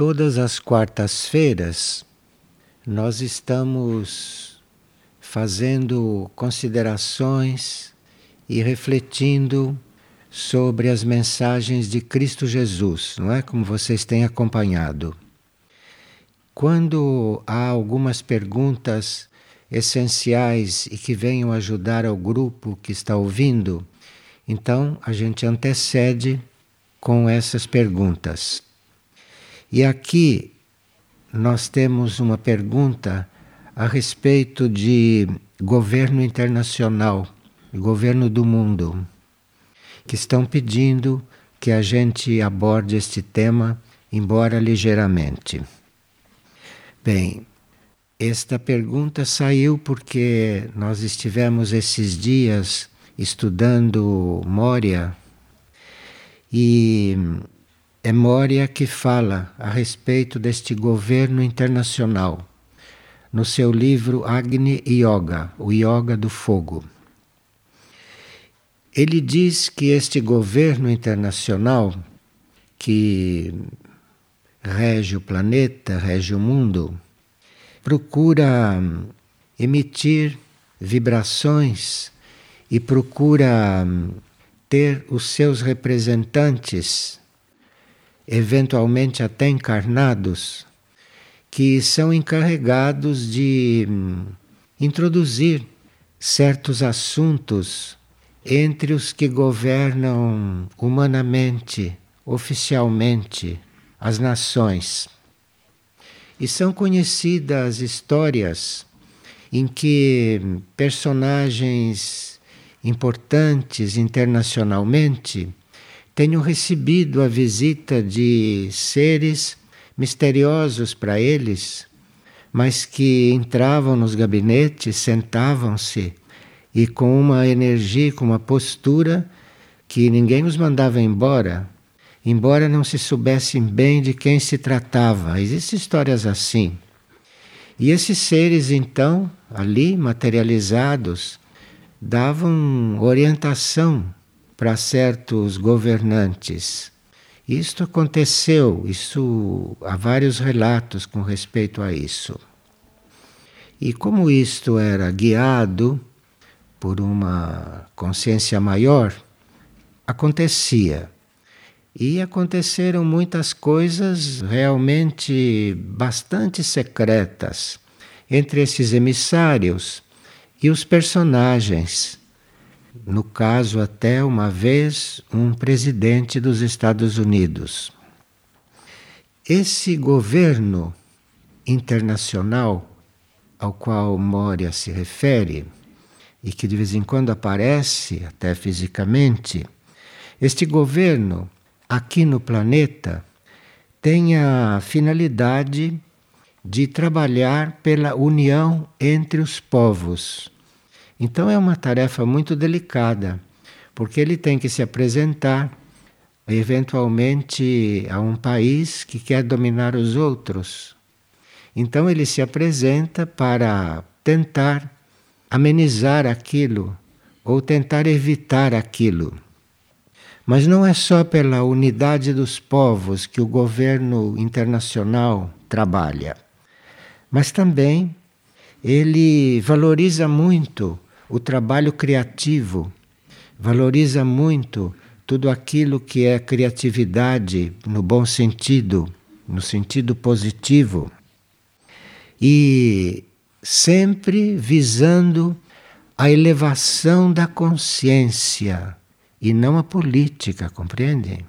Todas as quartas-feiras nós estamos fazendo considerações e refletindo sobre as mensagens de Cristo Jesus, não é? Como vocês têm acompanhado. Quando há algumas perguntas essenciais e que venham ajudar ao grupo que está ouvindo, então a gente antecede com essas perguntas. E aqui nós temos uma pergunta a respeito de governo internacional, governo do mundo, que estão pedindo que a gente aborde este tema, embora ligeiramente. Bem, esta pergunta saiu porque nós estivemos esses dias estudando Moria e é Moria que fala a respeito deste governo internacional no seu livro Agni Yoga, o Yoga do Fogo. Ele diz que este governo internacional que rege o planeta, rege o mundo, procura emitir vibrações e procura ter os seus representantes eventualmente até encarnados, que são encarregados de hum, introduzir certos assuntos entre os que governam humanamente, oficialmente, as nações. E são conhecidas histórias em que personagens importantes internacionalmente tenham recebido a visita de seres misteriosos para eles, mas que entravam nos gabinetes, sentavam-se e com uma energia, com uma postura que ninguém os mandava embora, embora não se soubessem bem de quem se tratava. Existem histórias assim. E esses seres, então, ali materializados, davam orientação para certos governantes. Isto aconteceu, isso há vários relatos com respeito a isso. E como isto era guiado por uma consciência maior, acontecia. E aconteceram muitas coisas realmente bastante secretas entre esses emissários e os personagens no caso, até uma vez, um presidente dos Estados Unidos. Esse governo internacional ao qual Moria se refere, e que de vez em quando aparece até fisicamente, este governo aqui no planeta tem a finalidade de trabalhar pela união entre os povos então é uma tarefa muito delicada, porque ele tem que se apresentar eventualmente a um país que quer dominar os outros. Então ele se apresenta para tentar amenizar aquilo ou tentar evitar aquilo. Mas não é só pela unidade dos povos que o governo internacional trabalha, mas também ele valoriza muito o trabalho criativo, valoriza muito tudo aquilo que é criatividade no bom sentido, no sentido positivo. E sempre visando a elevação da consciência e não a política, compreendem?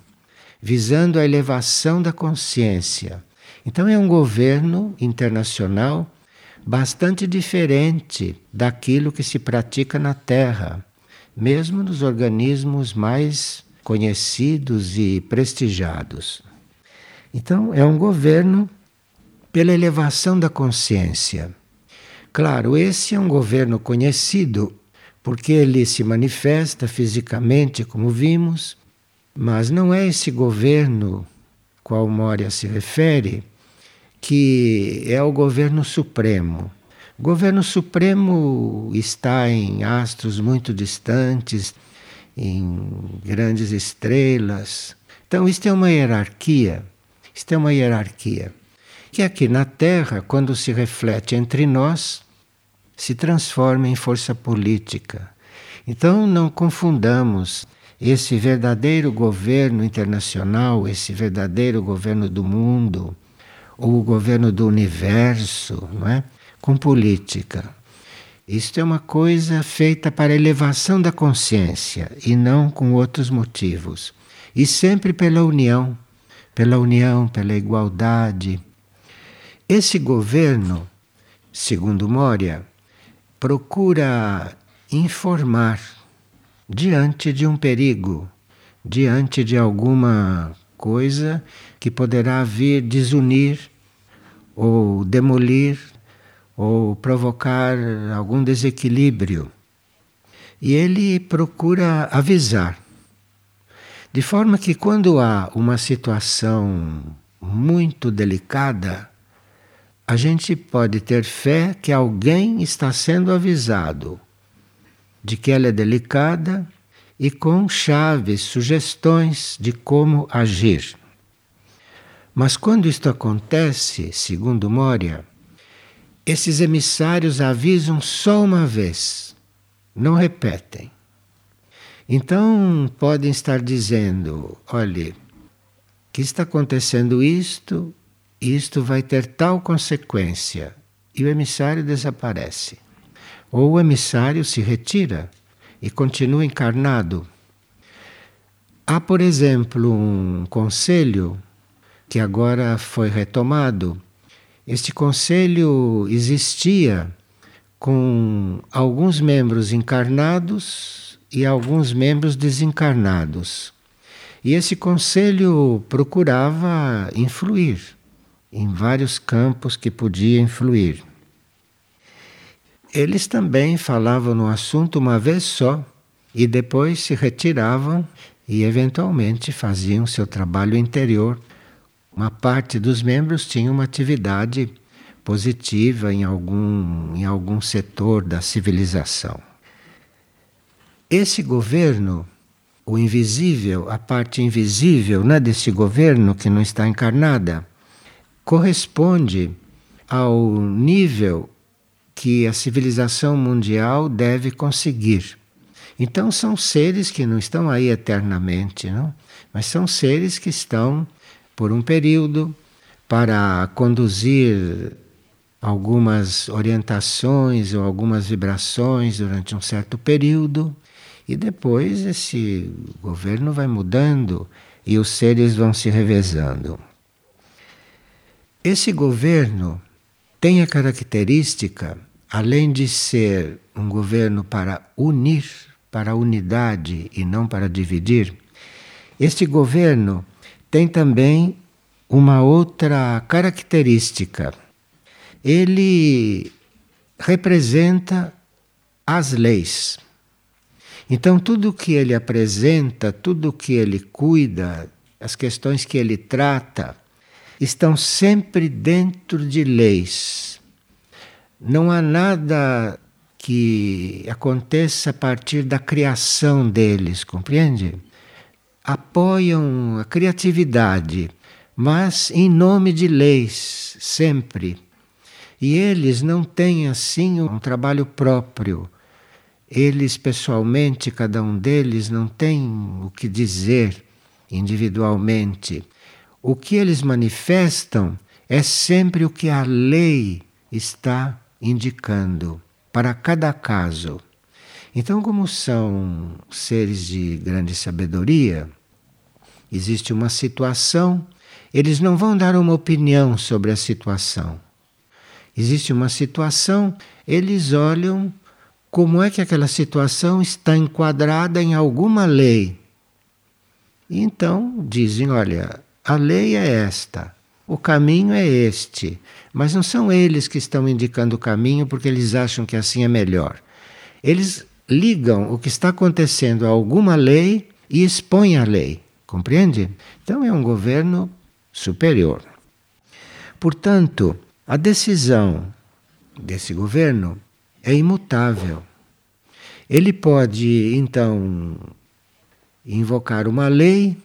Visando a elevação da consciência. Então é um governo internacional bastante diferente daquilo que se pratica na Terra, mesmo nos organismos mais conhecidos e prestigiados. Então, é um governo pela elevação da consciência. Claro, esse é um governo conhecido porque ele se manifesta fisicamente, como vimos, mas não é esse governo qual Moria se refere que é o governo supremo. O governo supremo está em astros muito distantes, em grandes estrelas. Então, isto é uma hierarquia Isto é uma hierarquia. Que aqui na Terra, quando se reflete entre nós, se transforma em força política. Então não confundamos esse verdadeiro governo internacional, esse verdadeiro governo do mundo, o governo do universo, não é? com política. Isto é uma coisa feita para elevação da consciência e não com outros motivos. E sempre pela união, pela união, pela igualdade. Esse governo, segundo Moria, procura informar diante de um perigo, diante de alguma coisa que poderá vir desunir ou demolir ou provocar algum desequilíbrio. E ele procura avisar. De forma que, quando há uma situação muito delicada, a gente pode ter fé que alguém está sendo avisado de que ela é delicada e com chaves, sugestões de como agir. Mas quando isto acontece, segundo Moria, esses emissários avisam só uma vez, não repetem. Então podem estar dizendo: olhe, que está acontecendo isto, isto vai ter tal consequência, e o emissário desaparece. Ou o emissário se retira e continua encarnado. Há, por exemplo, um conselho que agora foi retomado. Este conselho existia com alguns membros encarnados e alguns membros desencarnados. E esse conselho procurava influir em vários campos que podia influir. Eles também falavam no assunto uma vez só e depois se retiravam e eventualmente faziam seu trabalho interior. Uma parte dos membros tinha uma atividade positiva em algum, em algum setor da civilização. Esse governo, o invisível, a parte invisível né, desse governo que não está encarnada, corresponde ao nível que a civilização mundial deve conseguir. Então são seres que não estão aí eternamente, não? mas são seres que estão por um período para conduzir algumas orientações ou algumas vibrações durante um certo período e depois esse governo vai mudando e os seres vão se revezando. Esse governo tem a característica, além de ser um governo para unir, para unidade e não para dividir, este governo tem também uma outra característica. Ele representa as leis. Então, tudo que ele apresenta, tudo que ele cuida, as questões que ele trata, estão sempre dentro de leis. Não há nada que aconteça a partir da criação deles, compreende? Apoiam a criatividade, mas em nome de leis, sempre. E eles não têm assim um trabalho próprio. Eles, pessoalmente, cada um deles, não tem o que dizer individualmente o que eles manifestam é sempre o que a lei está indicando para cada caso. Então, como são seres de grande sabedoria, existe uma situação, eles não vão dar uma opinião sobre a situação. Existe uma situação, eles olham como é que aquela situação está enquadrada em alguma lei. E então dizem: olha, a lei é esta, o caminho é este, mas não são eles que estão indicando o caminho porque eles acham que assim é melhor. Eles ligam o que está acontecendo a alguma lei e expõem a lei, compreende? Então é um governo superior. Portanto, a decisão desse governo é imutável. Ele pode, então, invocar uma lei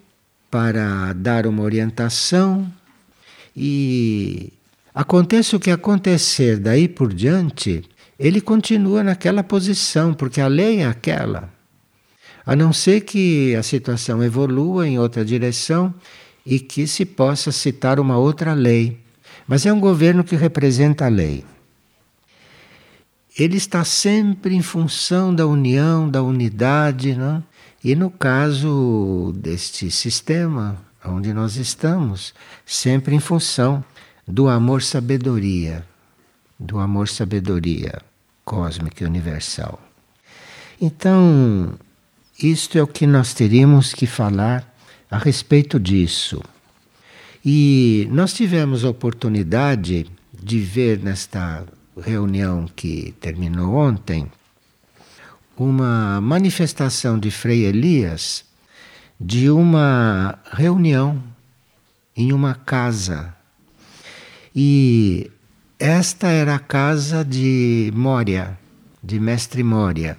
para dar uma orientação E aconteça o que acontecer daí por diante, ele continua naquela posição, porque a lei é aquela. A não ser que a situação evolua em outra direção e que se possa citar uma outra lei. Mas é um governo que representa a lei. Ele está sempre em função da união, da unidade, não? e no caso deste sistema onde nós estamos, sempre em função do amor-sabedoria, do amor-sabedoria cósmica e universal. Então, isto é o que nós teríamos que falar a respeito disso. E nós tivemos a oportunidade de ver nesta reunião que terminou ontem uma manifestação de Frei Elias de uma reunião em uma casa. E esta era a casa de Mória, de Mestre Mória,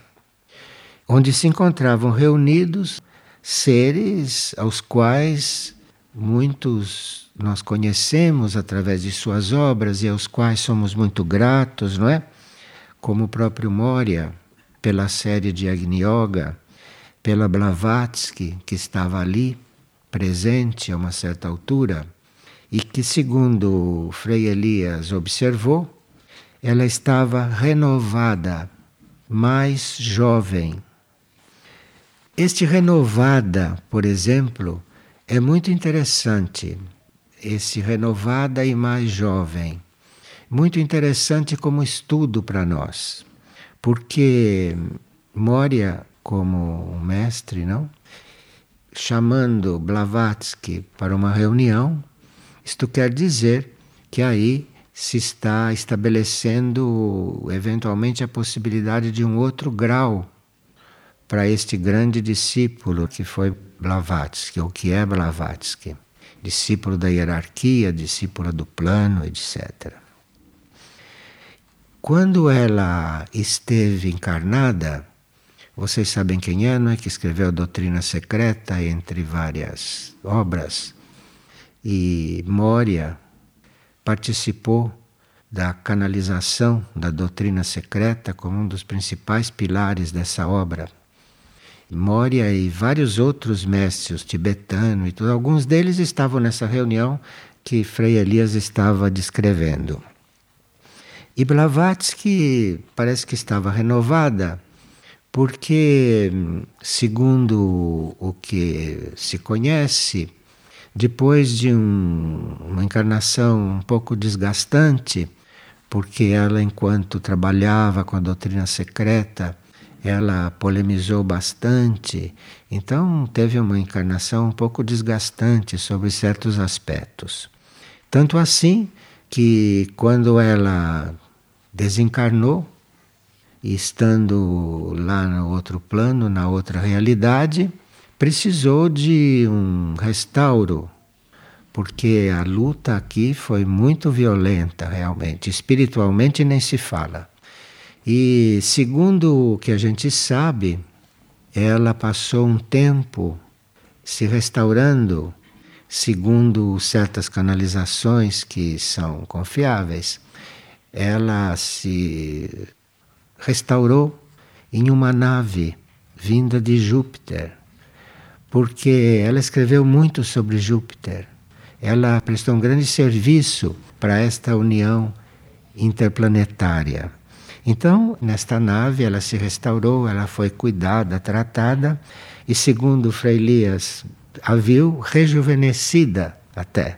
onde se encontravam reunidos seres aos quais muitos nós conhecemos através de suas obras e aos quais somos muito gratos, não é? Como o próprio Moria, pela série de Agni Yoga, pela Blavatsky, que estava ali, presente a uma certa altura, e que, segundo Frei Elias observou, ela estava renovada, mais jovem. Este renovada, por exemplo, é muito interessante, esse renovada e mais jovem. Muito interessante como estudo para nós, porque Moria, como um mestre, não? chamando Blavatsky para uma reunião, isto quer dizer que aí se está estabelecendo eventualmente a possibilidade de um outro grau para este grande discípulo que foi Blavatsky, ou que é Blavatsky, discípulo da hierarquia, discípula do plano, etc. Quando ela esteve encarnada, vocês sabem quem é, não é? Que escreveu a Doutrina Secreta, entre várias obras, e Moria participou da canalização da doutrina secreta como um dos principais pilares dessa obra. Moria e vários outros mestres tibetanos e tudo, alguns deles estavam nessa reunião que Frei Elias estava descrevendo. E Blavatsky parece que estava renovada, porque, segundo o que se conhece, depois de um, uma encarnação um pouco desgastante, porque ela, enquanto trabalhava com a doutrina secreta, ela polemizou bastante, então teve uma encarnação um pouco desgastante sobre certos aspectos. Tanto assim que quando ela desencarnou, estando lá no outro plano, na outra realidade, precisou de um restauro, porque a luta aqui foi muito violenta, realmente. Espiritualmente nem se fala. E segundo o que a gente sabe, ela passou um tempo se restaurando, segundo certas canalizações que são confiáveis. Ela se restaurou em uma nave vinda de Júpiter, porque ela escreveu muito sobre Júpiter. Ela prestou um grande serviço para esta união interplanetária. Então, nesta nave, ela se restaurou, ela foi cuidada, tratada, e segundo Frei Elias, a viu rejuvenescida até,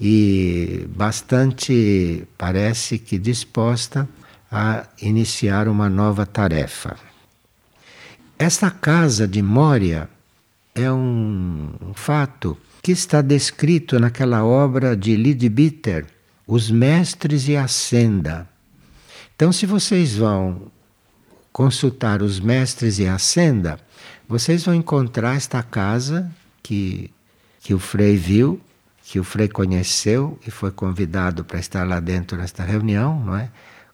e bastante, parece que disposta a iniciar uma nova tarefa. Esta casa de Mória é um, fato que está descrito naquela obra de Lidbitter, Os Mestres e a Senda então, se vocês vão consultar os mestres e a senda, vocês vão encontrar esta casa que, que o Frei viu, que o Frei conheceu e foi convidado para estar lá dentro nesta reunião, não é?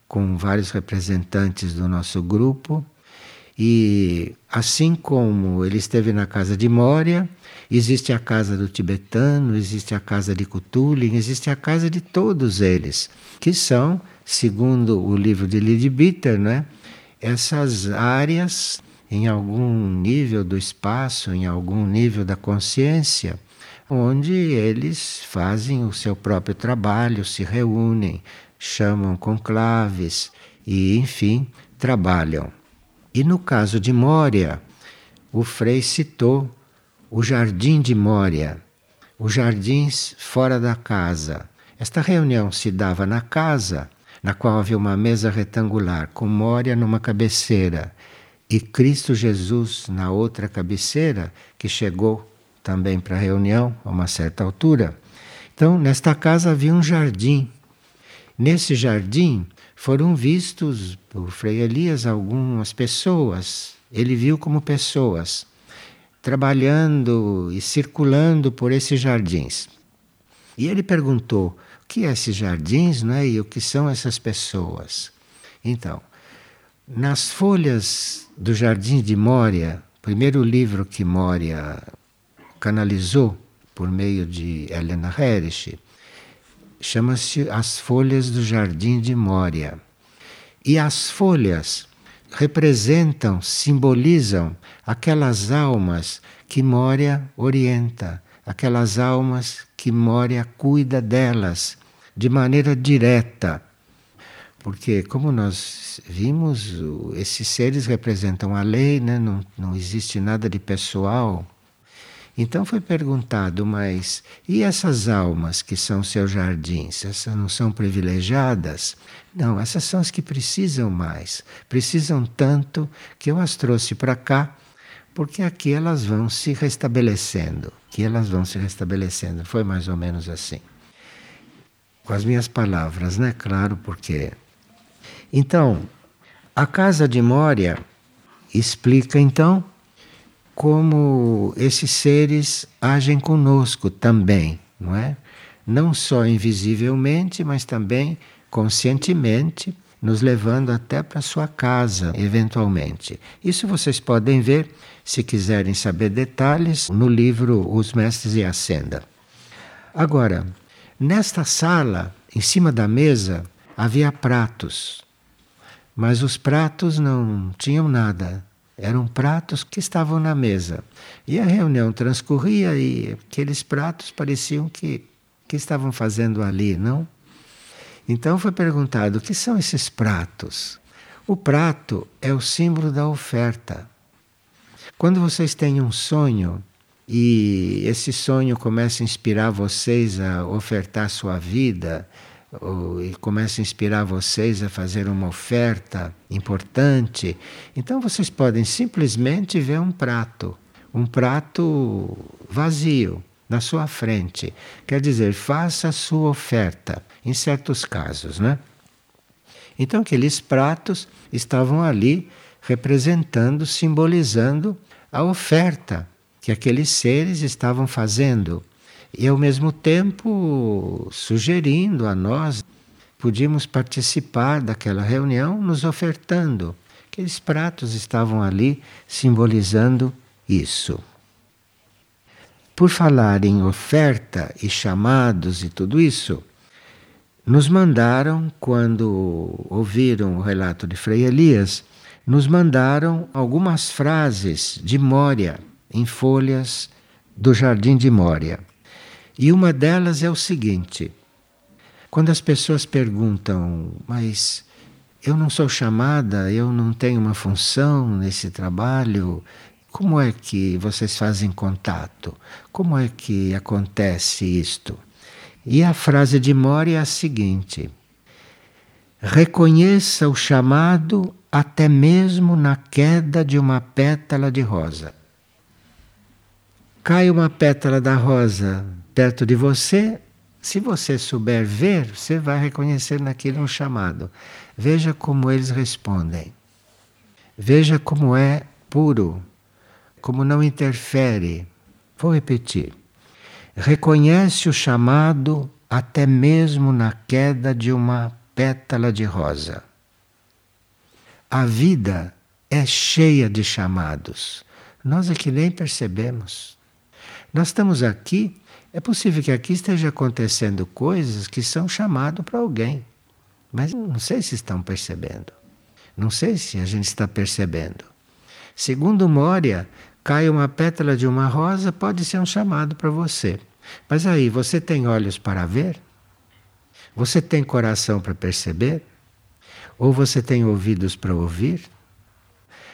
com vários representantes do nosso grupo. E assim como ele esteve na casa de Moria, existe a casa do tibetano, existe a casa de Kutulin, existe a casa de todos eles, que são, segundo o livro de Lydie Bitter, né, essas áreas em algum nível do espaço, em algum nível da consciência, onde eles fazem o seu próprio trabalho, se reúnem, chamam conclaves e, enfim, trabalham. E no caso de Mória, o Frei citou o jardim de Mória, os jardins fora da casa. Esta reunião se dava na casa, na qual havia uma mesa retangular com Mória numa cabeceira e Cristo Jesus na outra cabeceira, que chegou também para a reunião a uma certa altura. Então, nesta casa havia um jardim. Nesse jardim foram vistos por Frei Elias algumas pessoas. Ele viu como pessoas trabalhando e circulando por esses jardins. E ele perguntou: o que é esses jardins né, e o que são essas pessoas? Então, nas folhas do Jardim de Mória, primeiro livro que Mória canalizou por meio de Helena Herrich, chama-se As Folhas do Jardim de Mória. E as folhas representam, simbolizam aquelas almas que Mória orienta, aquelas almas que Mória cuida delas de maneira direta. Porque, como nós vimos, esses seres representam a lei, né? não, não existe nada de pessoal então foi perguntado, mas e essas almas que são seus jardins? Essas não são privilegiadas? Não, essas são as que precisam mais. Precisam tanto que eu as trouxe para cá, porque aqui elas vão se restabelecendo. Que elas vão se restabelecendo. Foi mais ou menos assim. Com as minhas palavras, né? Claro, porque. Então, a casa de Mória explica então como esses seres agem conosco também, não é? Não só invisivelmente, mas também conscientemente, nos levando até para sua casa, eventualmente. Isso vocês podem ver, se quiserem saber detalhes, no livro Os Mestres e a Senda. Agora, nesta sala, em cima da mesa, havia pratos, mas os pratos não tinham nada, eram pratos que estavam na mesa. E a reunião transcorria e aqueles pratos pareciam que, que estavam fazendo ali, não? Então foi perguntado: o que são esses pratos? O prato é o símbolo da oferta. Quando vocês têm um sonho e esse sonho começa a inspirar vocês a ofertar sua vida, e começa a inspirar vocês a fazer uma oferta importante, então vocês podem simplesmente ver um prato, um prato vazio na sua frente. Quer dizer, faça a sua oferta, em certos casos, né? Então aqueles pratos estavam ali representando, simbolizando a oferta que aqueles seres estavam fazendo e ao mesmo tempo sugerindo a nós podíamos participar daquela reunião nos ofertando. Aqueles pratos estavam ali simbolizando isso. Por falar em oferta e chamados e tudo isso, nos mandaram, quando ouviram o relato de Frei Elias, nos mandaram algumas frases de Mória em folhas do Jardim de Mória. E uma delas é o seguinte: quando as pessoas perguntam, mas eu não sou chamada, eu não tenho uma função nesse trabalho, como é que vocês fazem contato? Como é que acontece isto? E a frase de Mori é a seguinte: reconheça o chamado até mesmo na queda de uma pétala de rosa. Cai uma pétala da rosa perto de você, se você souber ver, você vai reconhecer naquilo um chamado. Veja como eles respondem. Veja como é puro, como não interfere. Vou repetir. Reconhece o chamado até mesmo na queda de uma pétala de rosa. A vida é cheia de chamados. Nós é que nem percebemos. Nós estamos aqui, é possível que aqui esteja acontecendo coisas que são chamado para alguém, mas não sei se estão percebendo. Não sei se a gente está percebendo. Segundo Mória, cai uma pétala de uma rosa, pode ser um chamado para você. Mas aí, você tem olhos para ver? Você tem coração para perceber? Ou você tem ouvidos para ouvir?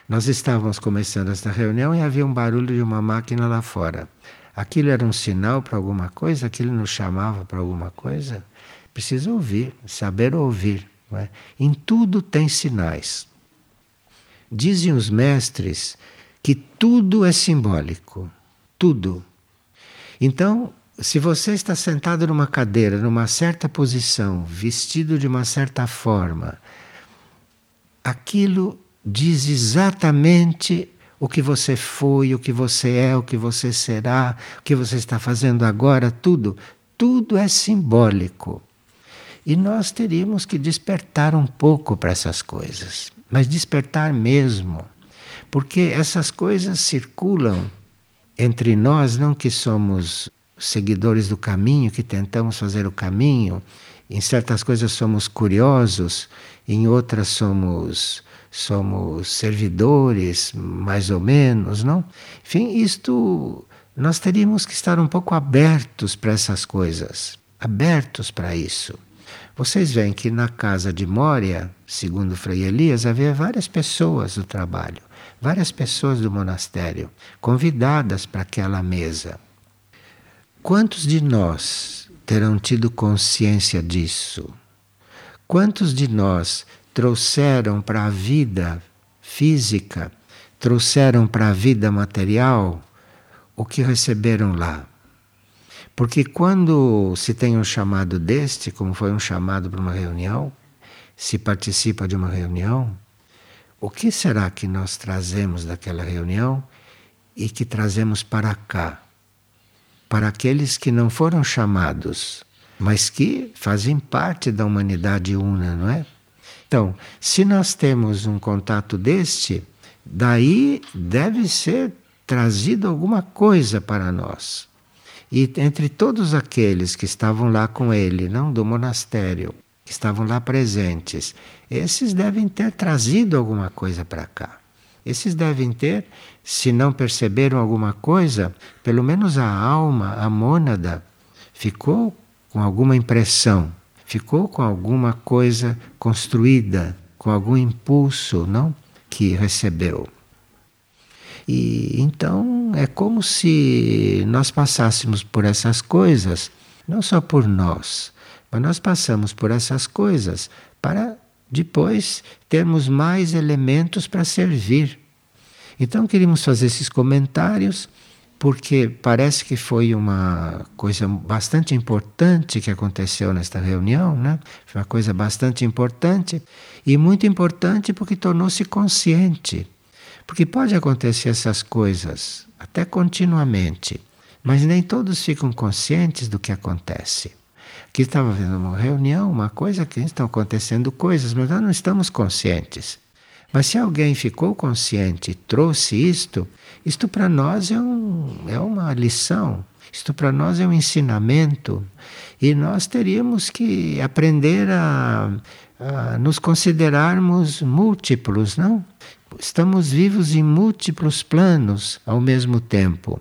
Nós estávamos começando esta reunião e havia um barulho de uma máquina lá fora. Aquilo era um sinal para alguma coisa? Aquilo nos chamava para alguma coisa? Precisa ouvir, saber ouvir. É? Em tudo tem sinais. Dizem os mestres que tudo é simbólico. Tudo. Então, se você está sentado numa cadeira, numa certa posição, vestido de uma certa forma, aquilo diz exatamente o que você foi, o que você é, o que você será, o que você está fazendo agora, tudo. Tudo é simbólico. E nós teríamos que despertar um pouco para essas coisas, mas despertar mesmo, porque essas coisas circulam entre nós, não que somos seguidores do caminho, que tentamos fazer o caminho. Em certas coisas somos curiosos, em outras somos somos servidores, mais ou menos, não? Enfim, isto nós teríamos que estar um pouco abertos para essas coisas, abertos para isso. Vocês veem que na casa de Mória, segundo Frei Elias, havia várias pessoas do trabalho, várias pessoas do monastério, convidadas para aquela mesa. Quantos de nós terão tido consciência disso? Quantos de nós trouxeram para a vida física, trouxeram para a vida material o que receberam lá? Porque quando se tem um chamado deste, como foi um chamado para uma reunião, se participa de uma reunião, o que será que nós trazemos daquela reunião e que trazemos para cá? para aqueles que não foram chamados, mas que fazem parte da humanidade una, não é? Então, se nós temos um contato deste, daí deve ser trazido alguma coisa para nós. E entre todos aqueles que estavam lá com ele, não do monastério, que estavam lá presentes, esses devem ter trazido alguma coisa para cá. Esses devem ter, se não perceberam alguma coisa, pelo menos a alma, a mônada, ficou com alguma impressão, ficou com alguma coisa construída, com algum impulso, não? Que recebeu. E então é como se nós passássemos por essas coisas, não só por nós, mas nós passamos por essas coisas para depois termos mais elementos para servir. Então queríamos fazer esses comentários porque parece que foi uma coisa bastante importante que aconteceu nesta reunião, né? Foi uma coisa bastante importante e muito importante porque tornou-se consciente. Porque pode acontecer essas coisas até continuamente, mas nem todos ficam conscientes do que acontece. Aqui estava vendo uma reunião, uma coisa que estão acontecendo coisas, mas nós não estamos conscientes. Mas se alguém ficou consciente e trouxe isto, isto para nós é, um, é uma lição, isto para nós é um ensinamento. E nós teríamos que aprender a, a nos considerarmos múltiplos, não? Estamos vivos em múltiplos planos ao mesmo tempo.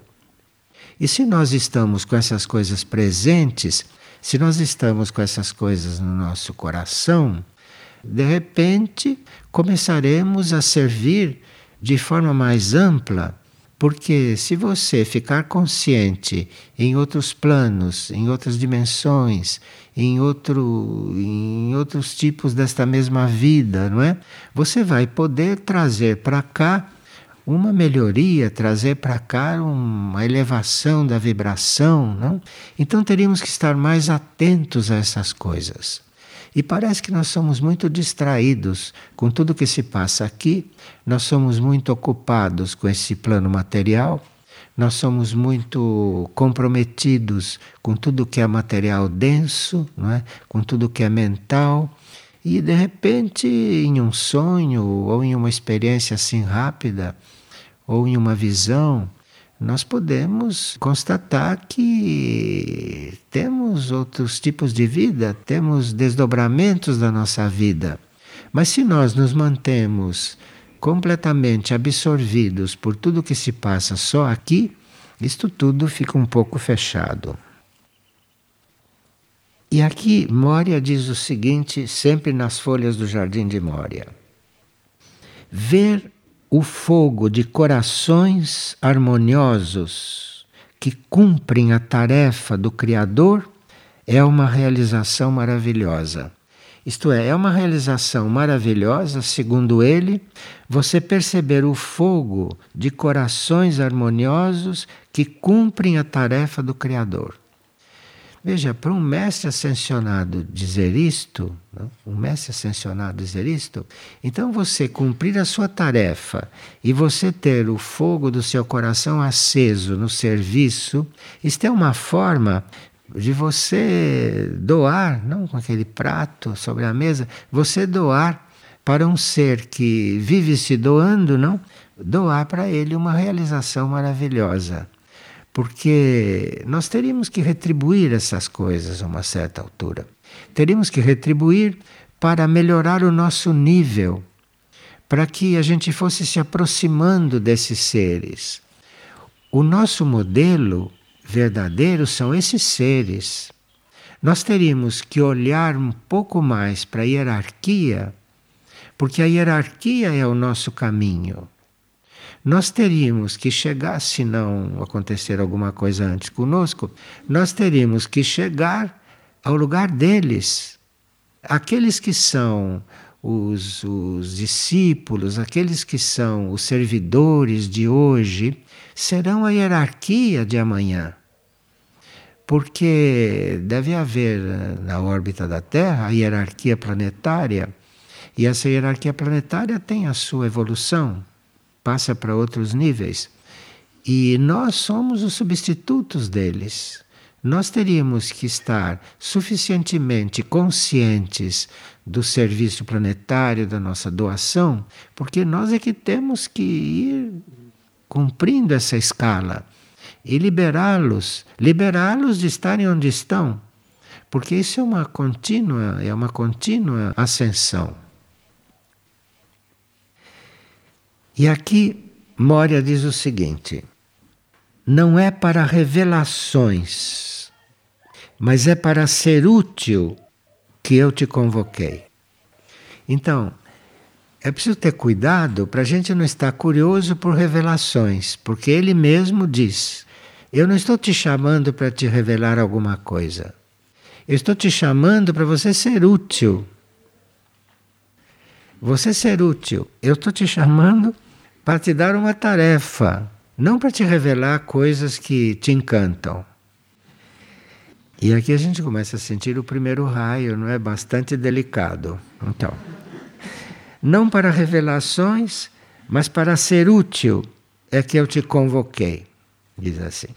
E se nós estamos com essas coisas presentes, se nós estamos com essas coisas no nosso coração, de repente começaremos a servir de forma mais ampla, porque se você ficar consciente em outros planos, em outras dimensões, em, outro, em outros tipos desta mesma vida, não é? Você vai poder trazer para cá uma melhoria, trazer para cá uma elevação da vibração, não? Então teríamos que estar mais atentos a essas coisas. E parece que nós somos muito distraídos com tudo que se passa aqui, nós somos muito ocupados com esse plano material, nós somos muito comprometidos com tudo que é material denso, não é? com tudo que é mental, E de repente, em um sonho ou em uma experiência assim rápida, ou em uma visão, nós podemos constatar que temos outros tipos de vida, temos desdobramentos da nossa vida. Mas se nós nos mantemos completamente absorvidos por tudo que se passa só aqui, isto tudo fica um pouco fechado. E aqui Moria diz o seguinte, sempre nas folhas do Jardim de Moria: Ver o fogo de corações harmoniosos que cumprem a tarefa do Criador é uma realização maravilhosa. Isto é, é uma realização maravilhosa, segundo ele, você perceber o fogo de corações harmoniosos que cumprem a tarefa do Criador. Veja, para um mestre ascensionado dizer isto? Né, um mestre ascensionado dizer isto, então você cumprir a sua tarefa e você ter o fogo do seu coração aceso no serviço, isto é uma forma de você doar, não com aquele prato sobre a mesa, você doar para um ser que vive se doando, não? Doar para ele uma realização maravilhosa porque nós teríamos que retribuir essas coisas a uma certa altura. Teríamos que retribuir para melhorar o nosso nível, para que a gente fosse se aproximando desses seres. O nosso modelo verdadeiro são esses seres. Nós teríamos que olhar um pouco mais para a hierarquia, porque a hierarquia é o nosso caminho. Nós teríamos que chegar, se não acontecer alguma coisa antes conosco, nós teríamos que chegar ao lugar deles. Aqueles que são os, os discípulos, aqueles que são os servidores de hoje, serão a hierarquia de amanhã. Porque deve haver na órbita da Terra a hierarquia planetária, e essa hierarquia planetária tem a sua evolução passa para outros níveis. E nós somos os substitutos deles. Nós teríamos que estar suficientemente conscientes do serviço planetário, da nossa doação, porque nós é que temos que ir cumprindo essa escala e liberá-los, liberá-los de estarem onde estão, porque isso é uma contínua, é uma contínua ascensão. E aqui Moria diz o seguinte: não é para revelações, mas é para ser útil que eu te convoquei. Então, é preciso ter cuidado para a gente não estar curioso por revelações, porque ele mesmo diz: Eu não estou te chamando para te revelar alguma coisa. Eu estou te chamando para você ser útil. Você ser útil. Eu estou te chamando para te dar uma tarefa, não para te revelar coisas que te encantam. E aqui a gente começa a sentir o primeiro raio, não é? Bastante delicado. Então, não para revelações, mas para ser útil é que eu te convoquei, diz assim.